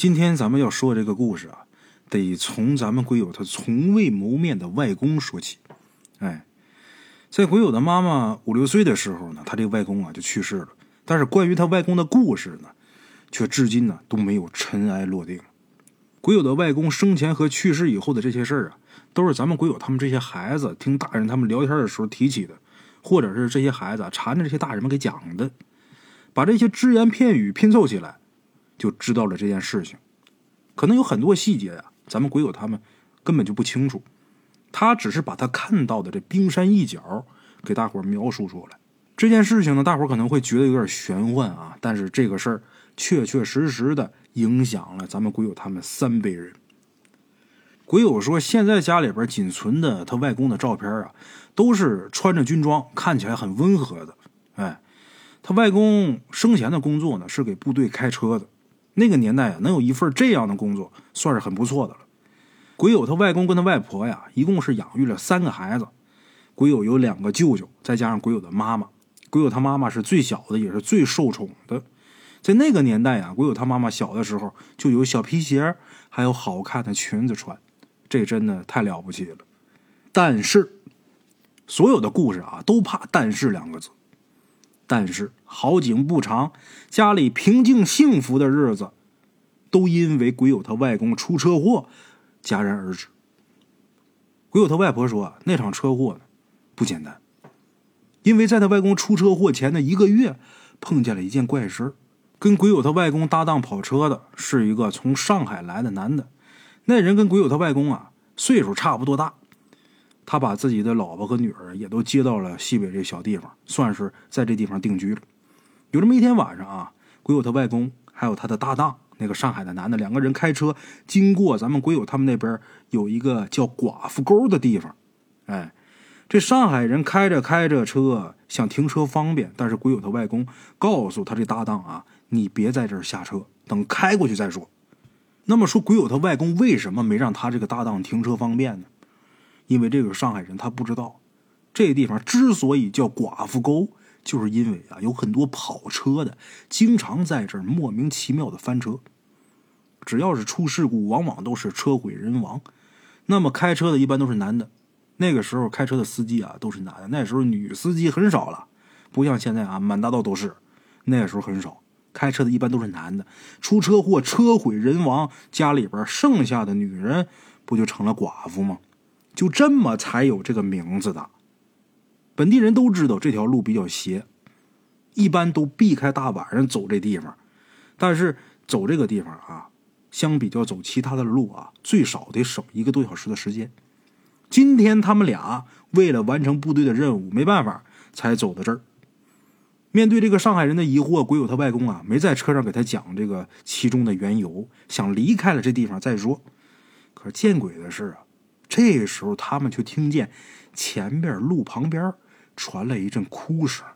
今天咱们要说这个故事啊，得从咱们鬼友他从未谋面的外公说起。哎，在鬼友的妈妈五六岁的时候呢，他这个外公啊就去世了。但是关于他外公的故事呢，却至今呢都没有尘埃落定。鬼友的外公生前和去世以后的这些事儿啊，都是咱们鬼友他们这些孩子听大人他们聊天的时候提起的，或者是这些孩子缠着这些大人们给讲的，把这些只言片语拼凑起来，就知道了这件事情。可能有很多细节呀，咱们鬼友他们根本就不清楚，他只是把他看到的这冰山一角给大伙描述出来。这件事情呢，大伙可能会觉得有点玄幻啊，但是这个事儿确确实实的影响了咱们鬼友他们三辈人。鬼友说，现在家里边仅存的他外公的照片啊，都是穿着军装，看起来很温和的。哎，他外公生前的工作呢是给部队开车的，那个年代啊，能有一份这样的工作算是很不错的了。鬼友他外公跟他外婆呀，一共是养育了三个孩子。鬼友有两个舅舅，再加上鬼友的妈妈。鬼友他妈妈是最小的，也是最受宠的。在那个年代啊，鬼友他妈妈小的时候就有小皮鞋，还有好看的裙子穿，这真的太了不起了。但是，所有的故事啊，都怕“但是”两个字。但是好景不长，家里平静幸福的日子，都因为鬼友他外公出车祸戛然而止。鬼友他外婆说，那场车祸呢，不简单。因为在他外公出车祸前的一个月，碰见了一件怪事跟鬼友他外公搭档跑车的是一个从上海来的男的，那人跟鬼友他外公啊岁数差不多大，他把自己的老婆和女儿也都接到了西北这小地方，算是在这地方定居了。有这么一天晚上啊，鬼友他外公还有他的搭档那个上海的男的两个人开车经过咱们鬼友他们那边有一个叫寡妇沟的地方，哎。这上海人开着开着车，想停车方便，但是鬼友他外公告诉他这搭档啊，你别在这儿下车，等开过去再说。那么说，鬼友他外公为什么没让他这个搭档停车方便呢？因为这个上海人他不知道，这地方之所以叫寡妇沟，就是因为啊，有很多跑车的经常在这儿莫名其妙的翻车，只要是出事故，往往都是车毁人亡。那么开车的一般都是男的。那个时候开车的司机啊都是男的，那时候女司机很少了，不像现在啊满大道都是。那时候很少，开车的一般都是男的，出车祸车毁人亡，家里边剩下的女人不就成了寡妇吗？就这么才有这个名字的。本地人都知道这条路比较邪，一般都避开大晚上走这地方。但是走这个地方啊，相比较走其他的路啊，最少得省一个多小时的时间。今天他们俩为了完成部队的任务，没办法才走到这儿。面对这个上海人的疑惑，鬼友他外公啊没在车上给他讲这个其中的缘由，想离开了这地方再说。可是见鬼的是啊，这时候他们却听见前边路旁边传来一阵哭声。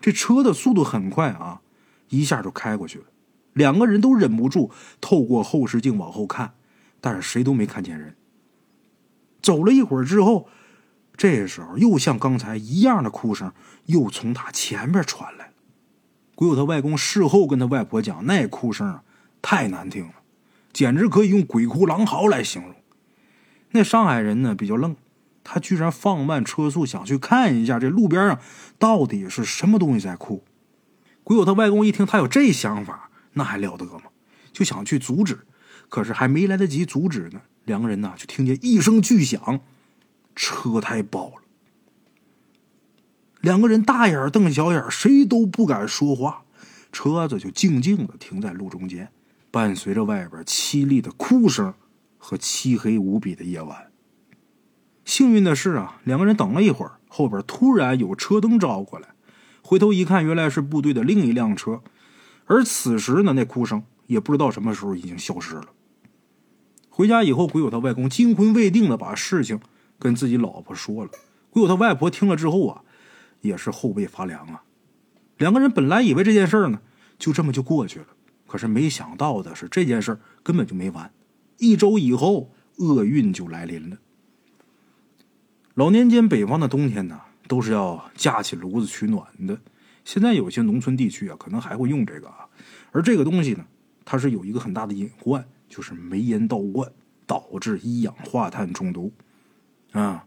这车的速度很快啊，一下就开过去了。两个人都忍不住透过后视镜往后看，但是谁都没看见人。走了一会儿之后，这时候又像刚才一样的哭声又从他前边传来。鬼友他外公事后跟他外婆讲，那哭声啊太难听了，简直可以用鬼哭狼嚎来形容。那上海人呢比较愣，他居然放慢车速想去看一下这路边上到底是什么东西在哭。鬼友他外公一听他有这想法，那还了得吗？就想去阻止，可是还没来得及阻止呢。两个人呢，就听见一声巨响，车胎爆了。两个人大眼瞪小眼，谁都不敢说话。车子就静静的停在路中间，伴随着外边凄厉的哭声和漆黑无比的夜晚。幸运的是啊，两个人等了一会儿，后边突然有车灯照过来，回头一看，原来是部队的另一辆车。而此时呢，那哭声也不知道什么时候已经消失了。回家以后，鬼友他外公惊魂未定的把事情跟自己老婆说了。鬼友他外婆听了之后啊，也是后背发凉啊。两个人本来以为这件事呢就这么就过去了，可是没想到的是，这件事根本就没完。一周以后，厄运就来临了。老年间北方的冬天呢，都是要架起炉子取暖的。现在有些农村地区啊，可能还会用这个啊。而这个东西呢，它是有一个很大的隐患，就是煤烟倒灌导致一氧化碳中毒啊。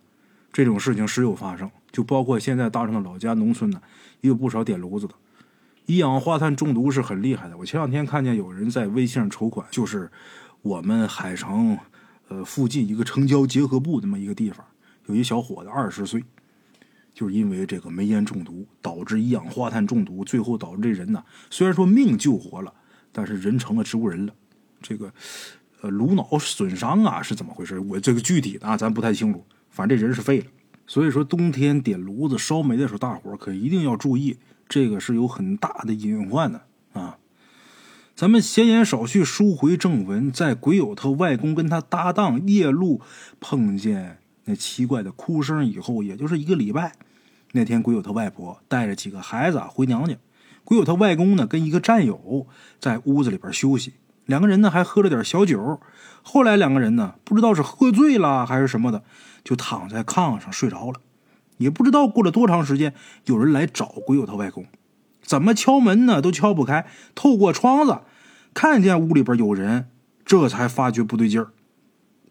这种事情时有发生，就包括现在大圣的老家农村呢，也有不少点炉子的。一氧化碳中毒是很厉害的。我前两天看见有人在微信上筹款，就是我们海城呃附近一个城郊结合部那么一个地方，有一小伙子二十岁，就是因为这个煤烟中毒导致一氧化碳中毒，最后导致这人呢虽然说命救活了，但是人成了植物人了。这个呃颅脑损伤啊是怎么回事？我这个具体的啊咱不太清楚。反正这人是废了，所以说冬天点炉子烧煤的时候，大伙可一定要注意，这个是有很大的隐患的啊。咱们闲言少叙，书回正文，在鬼友他外公跟他搭档夜路碰见那奇怪的哭声以后，也就是一个礼拜。那天鬼友他外婆带着几个孩子回娘家，鬼友他外公呢跟一个战友在屋子里边休息，两个人呢还喝了点小酒。后来两个人呢不知道是喝醉了还是什么的。就躺在炕上睡着了，也不知道过了多长时间，有人来找鬼友他外公，怎么敲门呢都敲不开。透过窗子看见屋里边有人，这才发觉不对劲儿。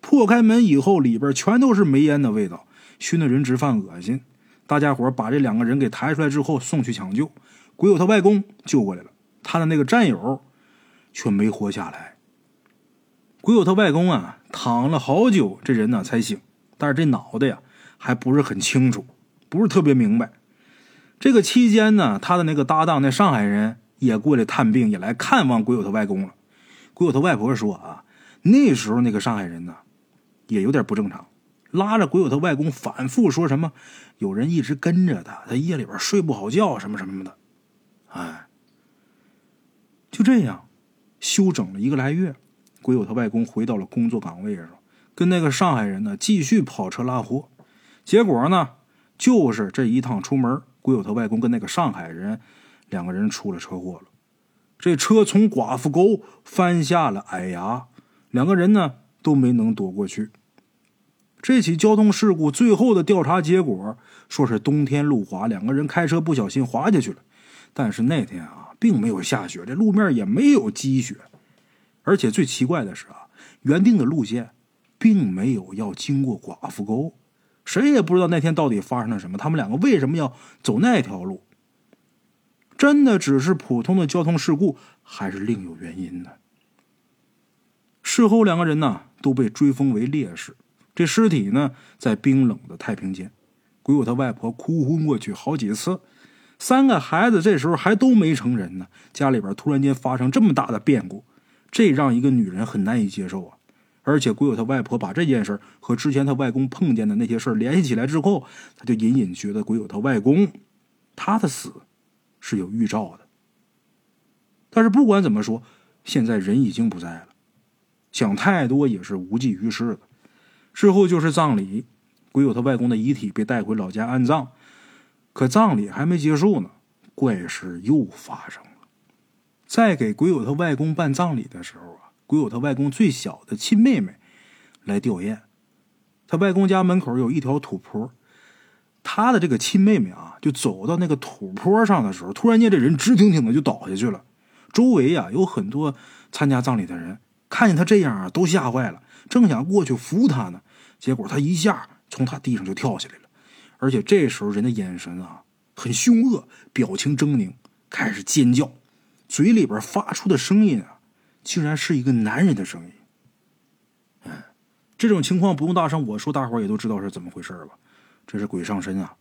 破开门以后，里边全都是煤烟的味道，熏得人直犯恶心。大家伙把这两个人给抬出来之后，送去抢救。鬼友他外公救过来了，他的那个战友却没活下来。鬼友他外公啊，躺了好久，这人呢才醒。但是这脑袋呀还不是很清楚，不是特别明白。这个期间呢，他的那个搭档那上海人也过来探病，也来看望鬼友他外公了。鬼友他外婆说啊，那时候那个上海人呢也有点不正常，拉着鬼友他外公反复说什么有人一直跟着他，他夜里边睡不好觉什么什么的。哎，就这样休整了一个来月，鬼友他外公回到了工作岗位上。跟那个上海人呢继续跑车拉货，结果呢就是这一趟出门，鬼友他外公跟那个上海人两个人出了车祸了。这车从寡妇沟翻下了矮崖，两个人呢都没能躲过去。这起交通事故最后的调查结果说是冬天路滑，两个人开车不小心滑下去了。但是那天啊并没有下雪，这路面也没有积雪，而且最奇怪的是啊原定的路线。并没有要经过寡妇沟，谁也不知道那天到底发生了什么。他们两个为什么要走那条路？真的只是普通的交通事故，还是另有原因呢？事后，两个人呢都被追封为烈士。这尸体呢在冰冷的太平间，鬼友他外婆哭昏过去好几次。三个孩子这时候还都没成人呢，家里边突然间发生这么大的变故，这让一个女人很难以接受啊。而且，鬼友他外婆把这件事和之前他外公碰见的那些事联系起来之后，他就隐隐觉得鬼友他外公他的死是有预兆的。但是不管怎么说，现在人已经不在了，想太多也是无济于事的。之后就是葬礼，鬼友他外公的遗体被带回老家安葬，可葬礼还没结束呢，怪事又发生了。在给鬼友他外公办葬礼的时候啊。鬼友他外公最小的亲妹妹来吊唁，他外公家门口有一条土坡，他的这个亲妹妹啊，就走到那个土坡上的时候，突然间这人直挺挺的就倒下去了。周围呀有很多参加葬礼的人，看见他这样啊，都吓坏了，正想过去扶他呢，结果他一下从他地上就跳下来了，而且这时候人的眼神啊很凶恶，表情狰狞，开始尖叫，嘴里边发出的声音啊。竟然是一个男人的声音，哎，这种情况不用大声我说，大伙也都知道是怎么回事吧？这是鬼上身啊！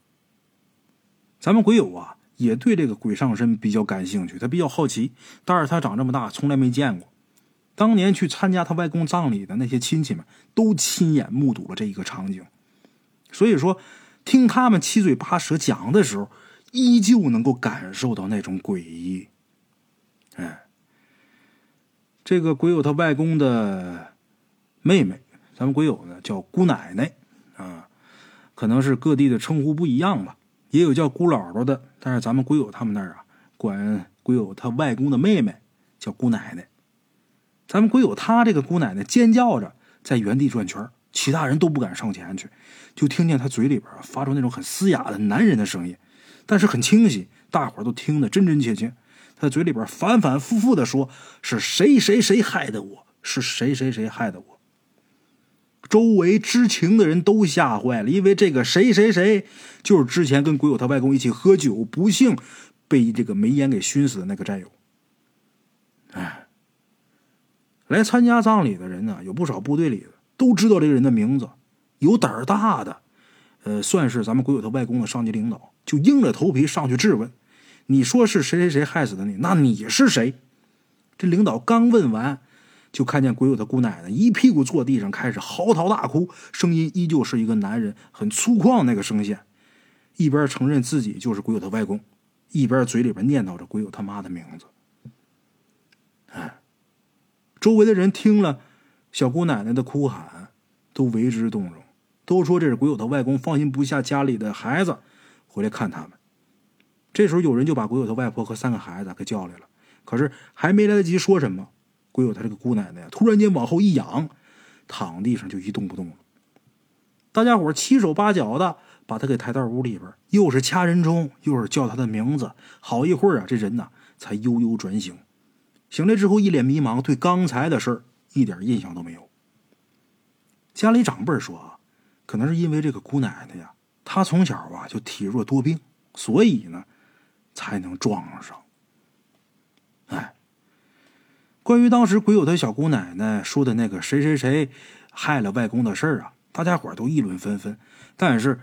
咱们鬼友啊，也对这个鬼上身比较感兴趣，他比较好奇，但是他长这么大从来没见过。当年去参加他外公葬礼的那些亲戚们，都亲眼目睹了这一个场景，所以说听他们七嘴八舌讲的时候，依旧能够感受到那种诡异，哎。这个鬼友他外公的妹妹，咱们鬼友呢叫姑奶奶啊，可能是各地的称呼不一样吧，也有叫姑姥姥的，但是咱们鬼友他们那儿啊，管鬼友他外公的妹妹叫姑奶奶。咱们鬼友他这个姑奶奶尖叫着在原地转圈，其他人都不敢上前去，就听见他嘴里边发出那种很嘶哑的男人的声音，但是很清晰，大伙都听得真真切切。他嘴里边反反复复的说：“是谁谁谁害的我？是谁谁谁害的我？”周围知情的人都吓坏了，因为这个谁谁谁就是之前跟鬼友他外公一起喝酒，不幸被这个煤烟给熏死的那个战友。哎，来参加葬礼的人呢，有不少部队里的都知道这个人的名字。有胆儿大的，呃，算是咱们鬼友他外公的上级领导，就硬着头皮上去质问：“你说是谁谁谁害死的你？那你是谁？”这领导刚问完。就看见鬼友他姑奶奶一屁股坐地上，开始嚎啕大哭，声音依旧是一个男人很粗犷那个声线，一边承认自己就是鬼友他外公，一边嘴里边念叨着鬼友他妈的名字。周围的人听了小姑奶奶的哭喊，都为之动容，都说这是鬼友他外公放心不下家里的孩子，回来看他们。这时候有人就把鬼友他外婆和三个孩子给叫来了，可是还没来得及说什么。鬼友他这个姑奶奶，突然间往后一仰，躺地上就一动不动了。大家伙七手八脚的把他给抬到屋里边，又是掐人中，又是叫他的名字。好一会儿啊，这人呐才悠悠转醒。醒来之后，一脸迷茫，对刚才的事儿一点印象都没有。家里长辈说啊，可能是因为这个姑奶奶呀，她从小啊就体弱多病，所以呢才能撞上。哎。关于当时鬼友他小姑奶奶说的那个谁谁谁害了外公的事儿啊，大家伙都议论纷纷。但是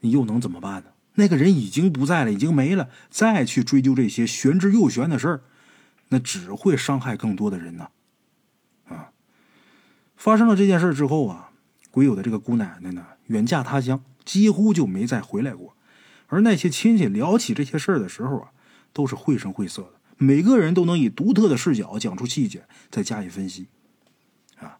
你又能怎么办呢？那个人已经不在了，已经没了，再去追究这些玄之又玄的事儿，那只会伤害更多的人呢。啊！发生了这件事之后啊，鬼友的这个姑奶奶呢，远嫁他乡，几乎就没再回来过。而那些亲戚聊起这些事儿的时候啊，都是绘声绘色的。每个人都能以独特的视角讲出细节，再加以分析。啊，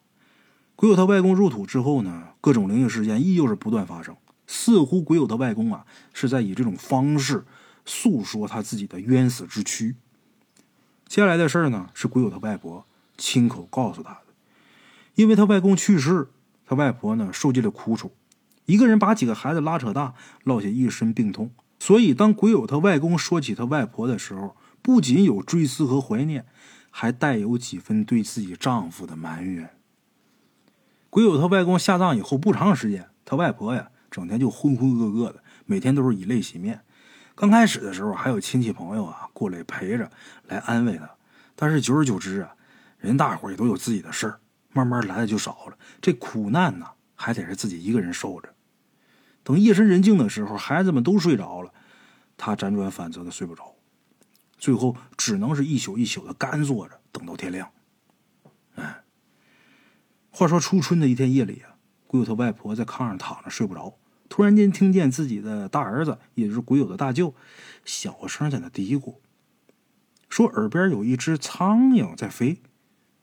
鬼友他外公入土之后呢，各种灵异事件依旧是不断发生，似乎鬼友他外公啊是在以这种方式诉说他自己的冤死之躯。接下来的事儿呢，是鬼友他外婆亲口告诉他的，因为他外公去世，他外婆呢受尽了苦楚，一个人把几个孩子拉扯大，落下一身病痛，所以当鬼友他外公说起他外婆的时候。不仅有追思和怀念，还带有几分对自己丈夫的埋怨。鬼友他外公下葬以后不长时间，他外婆呀整天就浑浑噩噩的，每天都是以泪洗面。刚开始的时候还有亲戚朋友啊过来陪着来安慰他，但是久而久之啊，人大伙也都有自己的事儿，慢慢来的就少了。这苦难呢还得是自己一个人受着。等夜深人静的时候，孩子们都睡着了，他辗转反侧的睡不着。最后只能是一宿一宿的干坐着，等到天亮。哎，话说初春的一天夜里啊，鬼友他外婆在炕上躺着睡不着，突然间听见自己的大儿子，也就是鬼友的大舅，小声在那嘀咕，说耳边有一只苍蝇在飞。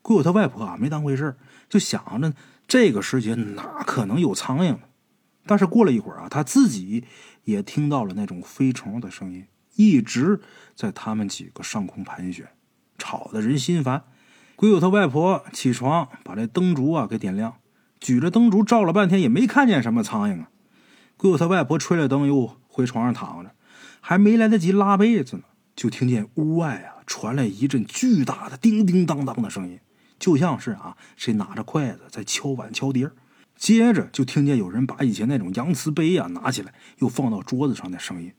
鬼友他外婆啊没当回事就想着这个时节哪可能有苍蝇？但是过了一会儿啊，他自己也听到了那种飞虫的声音。一直在他们几个上空盘旋，吵得人心烦。鬼友他外婆起床，把这灯烛啊给点亮，举着灯烛照了半天，也没看见什么苍蝇啊。鬼友他外婆吹了灯，又回床上躺着，还没来得及拉被子呢，就听见屋外啊传来一阵巨大的叮叮当当的声音，就像是啊谁拿着筷子在敲碗敲碟接着就听见有人把以前那种洋瓷杯啊拿起来，又放到桌子上的声音。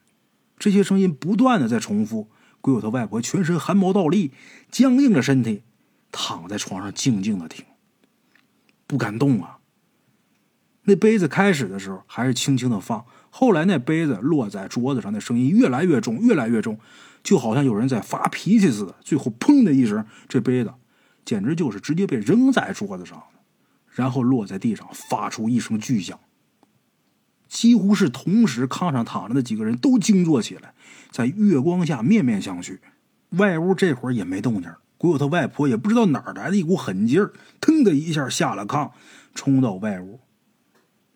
这些声音不断的在重复，鬼友他外婆全身汗毛倒立，僵硬着身体，躺在床上静静的听，不敢动啊。那杯子开始的时候还是轻轻的放，后来那杯子落在桌子上的声音越来越重，越来越重，就好像有人在发脾气似的。最后砰的一声，这杯子简直就是直接被扔在桌子上然后落在地上，发出一声巨响。几乎是同时，炕上躺着的几个人都惊坐起来，在月光下面面相觑。外屋这会儿也没动静，鬼友他外婆也不知道哪儿来的一股狠劲儿，腾的一下下了炕，冲到外屋。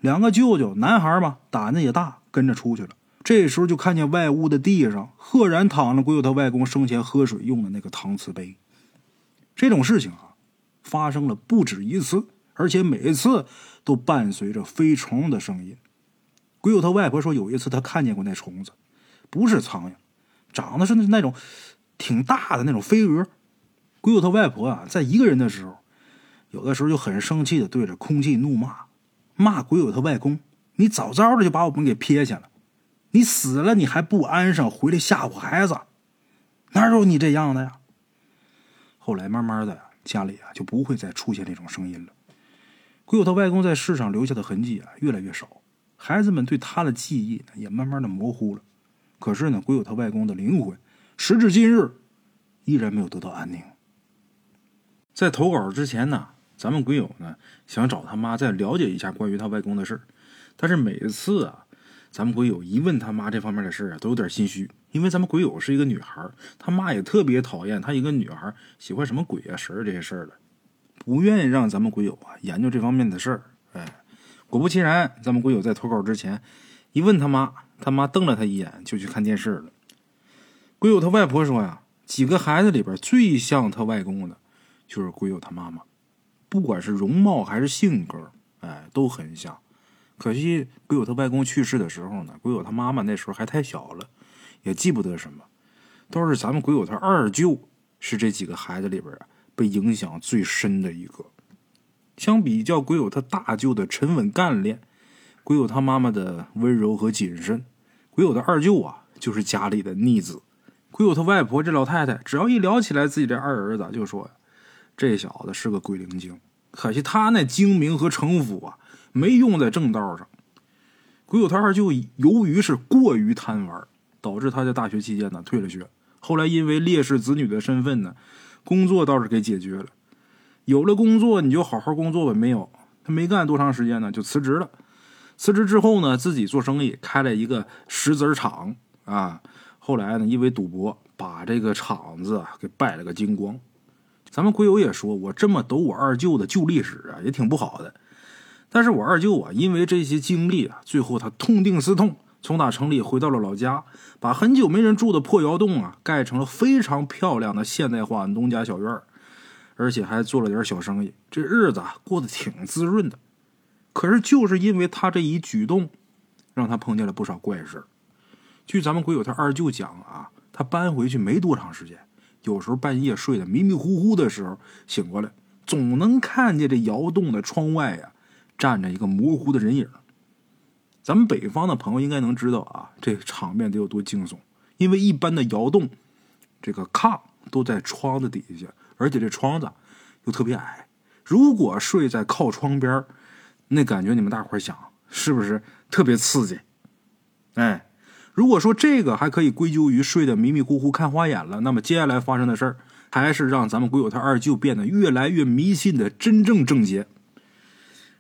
两个舅舅，男孩嘛，胆子也大，跟着出去了。这时候就看见外屋的地上赫然躺着鬼友他外公生前喝水用的那个搪瓷杯。这种事情啊，发生了不止一次，而且每一次都伴随着飞虫的声音。鬼友他外婆说，有一次他看见过那虫子，不是苍蝇，长得是那那种挺大的那种飞蛾。鬼友他外婆啊，在一个人的时候，有的时候就很生气的对着空气怒骂，骂鬼友他外公：“你早早的就把我们给撇下了，你死了你还不安生，回来吓唬孩子，哪有你这样的呀？”后来慢慢的，家里啊就不会再出现这种声音了。鬼友他外公在世上留下的痕迹啊越来越少，孩子们对他的记忆也慢慢的模糊了。可是呢，鬼友他外公的灵魂，时至今日，依然没有得到安宁。在投稿之前呢，咱们鬼友呢想找他妈再了解一下关于他外公的事但是每次啊，咱们鬼友一问他妈这方面的事啊，都有点心虚。因为咱们鬼友是一个女孩，他妈也特别讨厌她一个女孩喜欢什么鬼啊神这些事儿的，不愿意让咱们鬼友啊研究这方面的事儿。哎，果不其然，咱们鬼友在投稿之前一问他妈，他妈瞪了他一眼，就去看电视了。鬼友他外婆说呀，几个孩子里边最像他外公的，就是鬼友他妈妈，不管是容貌还是性格，哎，都很像。可惜鬼友他外公去世的时候呢，鬼友他妈妈那时候还太小了。也记不得什么，倒是咱们鬼友他二舅是这几个孩子里边啊被影响最深的一个。相比较鬼友他大舅的沉稳干练，鬼友他妈妈的温柔和谨慎，鬼友的二舅啊就是家里的逆子。鬼友他外婆这老太太，只要一聊起来自己这二儿子，就说这小子是个鬼灵精，可惜他那精明和城府啊没用在正道上。鬼友他二舅由于是过于贪玩。导致他在大学期间呢退了学，后来因为烈士子女的身份呢，工作倒是给解决了。有了工作你就好好工作吧，没有他没干多长时间呢就辞职了。辞职之后呢自己做生意，开了一个石子厂啊。后来呢因为赌博把这个厂子给败了个精光。咱们鬼友也说，我这么抖我二舅的旧历史啊也挺不好的。但是我二舅啊因为这些经历啊，最后他痛定思痛。从打城里回到了老家，把很久没人住的破窑洞啊盖成了非常漂亮的现代化农家小院而且还做了点小生意，这日子啊过得挺滋润的。可是就是因为他这一举动，让他碰见了不少怪事据咱们鬼友他二舅讲啊，他搬回去没多长时间，有时候半夜睡得迷迷糊糊的时候醒过来，总能看见这窑洞的窗外呀站着一个模糊的人影。咱们北方的朋友应该能知道啊，这场面得有多惊悚。因为一般的窑洞，这个炕都在窗子底下，而且这窗子又特别矮。如果睡在靠窗边那感觉你们大伙想是不是特别刺激？哎，如果说这个还可以归咎于睡得迷迷糊糊看花眼了，那么接下来发生的事儿，还是让咱们鬼友他二舅变得越来越迷信的真正症结。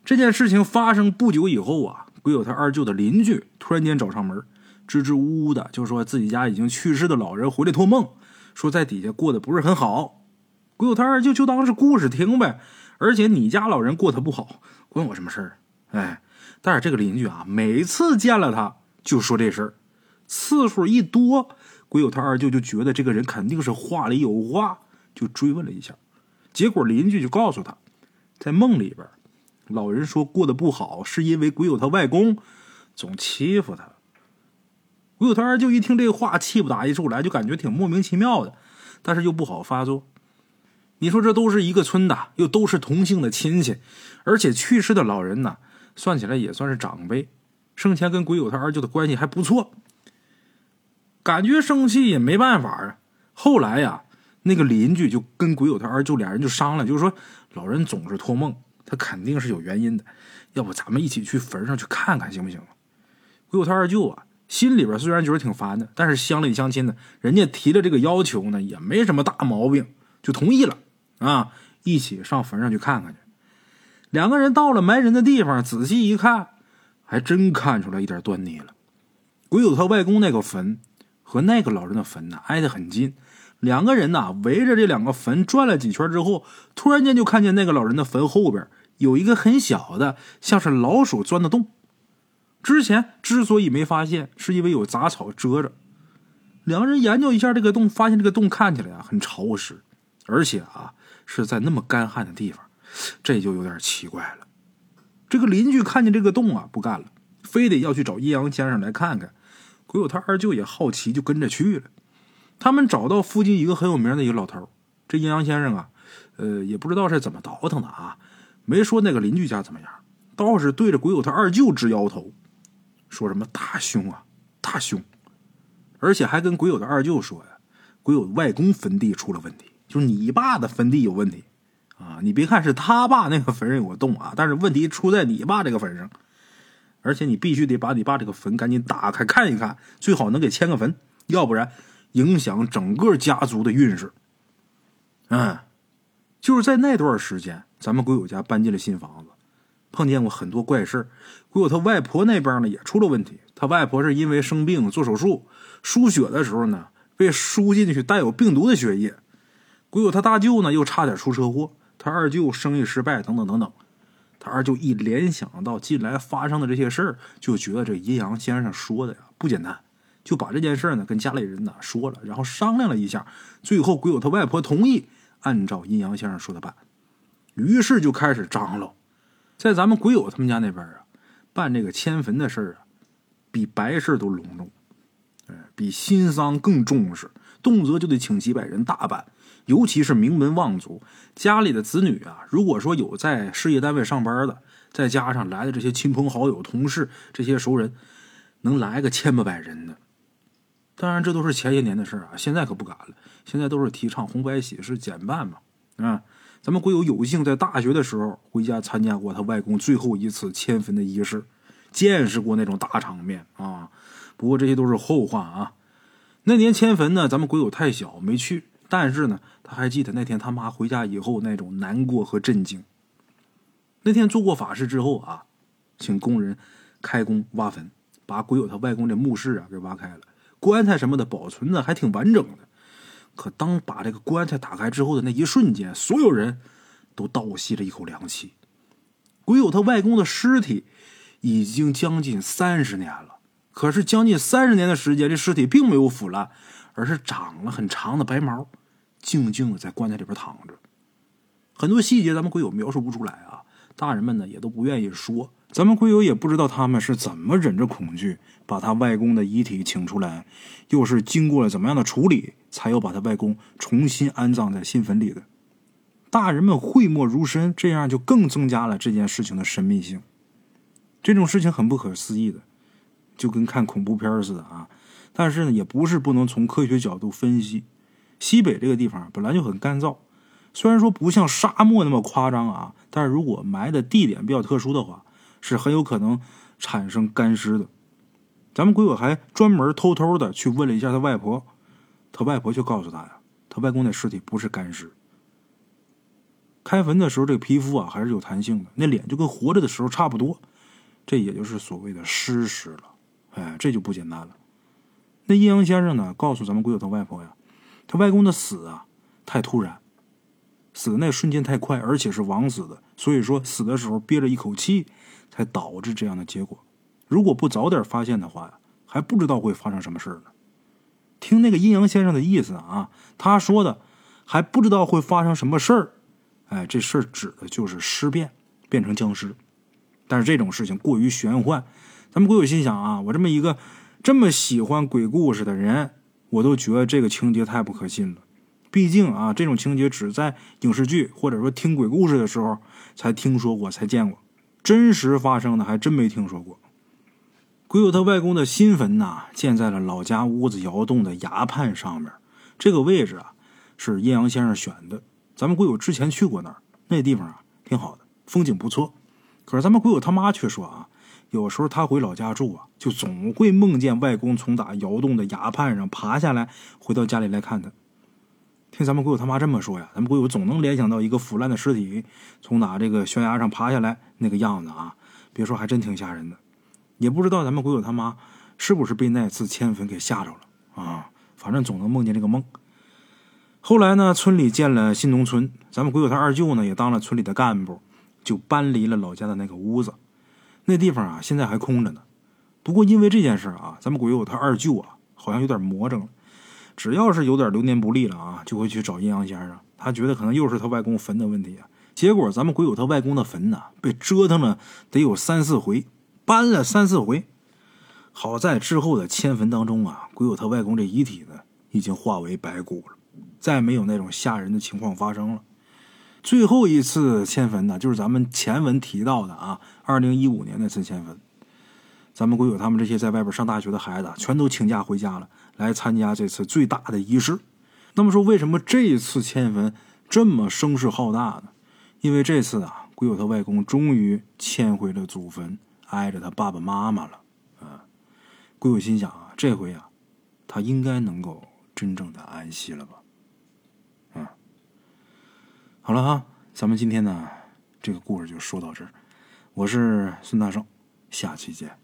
这件事情发生不久以后啊。鬼友他二舅的邻居突然间找上门，支支吾吾的就说自己家已经去世的老人回来托梦，说在底下过得不是很好。鬼友他二舅就当是故事听呗，而且你家老人过得不好，关我什么事儿？哎，但是这个邻居啊，每次见了他就说这事儿，次数一多，鬼友他二舅就觉得这个人肯定是话里有话，就追问了一下，结果邻居就告诉他，在梦里边。老人说过得不好，是因为鬼友他外公总欺负他。鬼友他二舅一听这话，气不打一处来，就感觉挺莫名其妙的，但是又不好发作。你说这都是一个村的，又都是同姓的亲戚，而且去世的老人呢，算起来也算是长辈，生前跟鬼友他二舅的关系还不错，感觉生气也没办法啊。后来呀，那个邻居就跟鬼友他二舅俩人就商量，就是说老人总是托梦。他肯定是有原因的，要不咱们一起去坟上去看看行不行？鬼友他二舅啊，心里边虽然觉得挺烦的，但是乡里乡亲的，人家提了这个要求呢，也没什么大毛病，就同意了啊，一起上坟上去看看去。两个人到了埋人的地方，仔细一看，还真看出来一点端倪了。鬼友他外公那个坟和那个老人的坟呢挨得很近。两个人呐，围着这两个坟转了几圈之后，突然间就看见那个老人的坟后边有一个很小的，像是老鼠钻的洞。之前之所以没发现，是因为有杂草遮着。两个人研究一下这个洞，发现这个洞看起来啊很潮湿，而且啊是在那么干旱的地方，这就有点奇怪了。这个邻居看见这个洞啊，不干了，非得要去找阴阳先生来看看。鬼友他二舅也好奇，就跟着去了。他们找到附近一个很有名的一个老头这阴阳先生啊，呃，也不知道是怎么倒腾的啊，没说那个邻居家怎么样，倒是对着鬼友他二舅直摇头，说什么大凶啊，大凶，而且还跟鬼友的二舅说呀，鬼友外公坟地出了问题，就是你爸的坟地有问题啊，你别看是他爸那个坟上有个洞啊，但是问题出在你爸这个坟上，而且你必须得把你爸这个坟赶紧打开看一看，最好能给迁个坟，要不然。影响整个家族的运势。嗯，就是在那段时间，咱们鬼友家搬进了新房子，碰见过很多怪事鬼友他外婆那边呢也出了问题，他外婆是因为生病做手术输血的时候呢，被输进去带有病毒的血液。鬼友他大舅呢又差点出车祸，他二舅生意失败，等等等等。他二舅一联想到近来发生的这些事儿，就觉得这阴阳先生说的呀不简单。就把这件事呢跟家里人呢说了，然后商量了一下，最后鬼友他外婆同意按照阴阳先生说的办，于是就开始张罗，在咱们鬼友他们家那边啊，办这个迁坟的事儿啊，比白事都隆重，哎，比新丧更重视，动辄就得请几百人大办，尤其是名门望族家里的子女啊，如果说有在事业单位上班的，再加上来的这些亲朋好友、同事这些熟人，能来个千八百人呢。当然，这都是前些年的事啊，现在可不敢了。现在都是提倡红白喜事减半嘛。啊，咱们鬼友有幸在大学的时候回家参加过他外公最后一次迁坟的仪式，见识过那种大场面啊。不过这些都是后话啊。那年迁坟呢，咱们鬼友太小没去，但是呢，他还记得那天他妈回家以后那种难过和震惊。那天做过法事之后啊，请工人开工挖坟，把鬼友他外公的墓室啊给挖开了。棺材什么的保存的还挺完整的，可当把这个棺材打开之后的那一瞬间，所有人都倒吸了一口凉气。鬼友他外公的尸体已经将近三十年了，可是将近三十年的时间，这尸体并没有腐烂，而是长了很长的白毛，静静的在棺材里边躺着。很多细节咱们鬼友描述不出来啊，大人们呢也都不愿意说。咱们鬼友也不知道他们是怎么忍着恐惧把他外公的遗体请出来，又是经过了怎么样的处理，才又把他外公重新安葬在新坟里的。大人们讳莫如深，这样就更增加了这件事情的神秘性。这种事情很不可思议的，就跟看恐怖片似的啊！但是呢，也不是不能从科学角度分析。西北这个地方本来就很干燥，虽然说不像沙漠那么夸张啊，但是如果埋的地点比较特殊的话。是很有可能产生干尸的。咱们鬼友还专门偷偷的去问了一下他外婆，他外婆却告诉他呀，他外公的尸体不是干尸。开坟的时候，这个皮肤啊还是有弹性的，那脸就跟活着的时候差不多，这也就是所谓的尸尸了。哎，这就不简单了。那阴阳先生呢，告诉咱们鬼友他外婆呀，他外公的死啊太突然，死的那瞬间太快，而且是枉死的，所以说死的时候憋着一口气。才导致这样的结果。如果不早点发现的话，还不知道会发生什么事呢。听那个阴阳先生的意思啊，他说的还不知道会发生什么事儿。哎，这事儿指的就是尸变，变成僵尸。但是这种事情过于玄幻，咱们鬼友心想啊，我这么一个这么喜欢鬼故事的人，我都觉得这个情节太不可信了。毕竟啊，这种情节只在影视剧或者说听鬼故事的时候才听说过，才见过。真实发生的还真没听说过。鬼友他外公的新坟呐，建在了老家屋子窑洞的崖畔上面。这个位置啊，是阴阳先生选的。咱们鬼友之前去过那儿，那地方啊挺好的，风景不错。可是咱们鬼友他妈却说啊，有时候他回老家住啊，就总会梦见外公从打窑洞的崖畔上爬下来，回到家里来看他。听咱们鬼友他妈这么说呀，咱们鬼友总能联想到一个腐烂的尸体从打这个悬崖上爬下来那个样子啊！别说，还真挺吓人的。也不知道咱们鬼友他妈是不是被那次迁坟给吓着了啊？反正总能梦见这个梦。后来呢，村里建了新农村，咱们鬼友他二舅呢也当了村里的干部，就搬离了老家的那个屋子。那地方啊，现在还空着呢。不过因为这件事啊，咱们鬼友他二舅啊，好像有点魔怔了。只要是有点流年不利了啊，就会去找阴阳先生。他觉得可能又是他外公坟的问题啊。结果咱们鬼友他外公的坟呢，被折腾了得有三四回，搬了三四回。好在之后的迁坟当中啊，鬼友他外公这遗体呢已经化为白骨了，再没有那种吓人的情况发生了。最后一次迁坟呢，就是咱们前文提到的啊，二零一五年那次迁坟。咱们鬼友他们这些在外边上大学的孩子，全都请假回家了，来参加这次最大的仪式。那么说，为什么这一次迁坟这么声势浩大呢？因为这次啊，鬼友他外公终于迁回了祖坟，挨着他爸爸妈妈了。啊，鬼友心想啊，这回啊，他应该能够真正的安息了吧。好了哈，咱们今天呢，这个故事就说到这儿。我是孙大圣，下期见。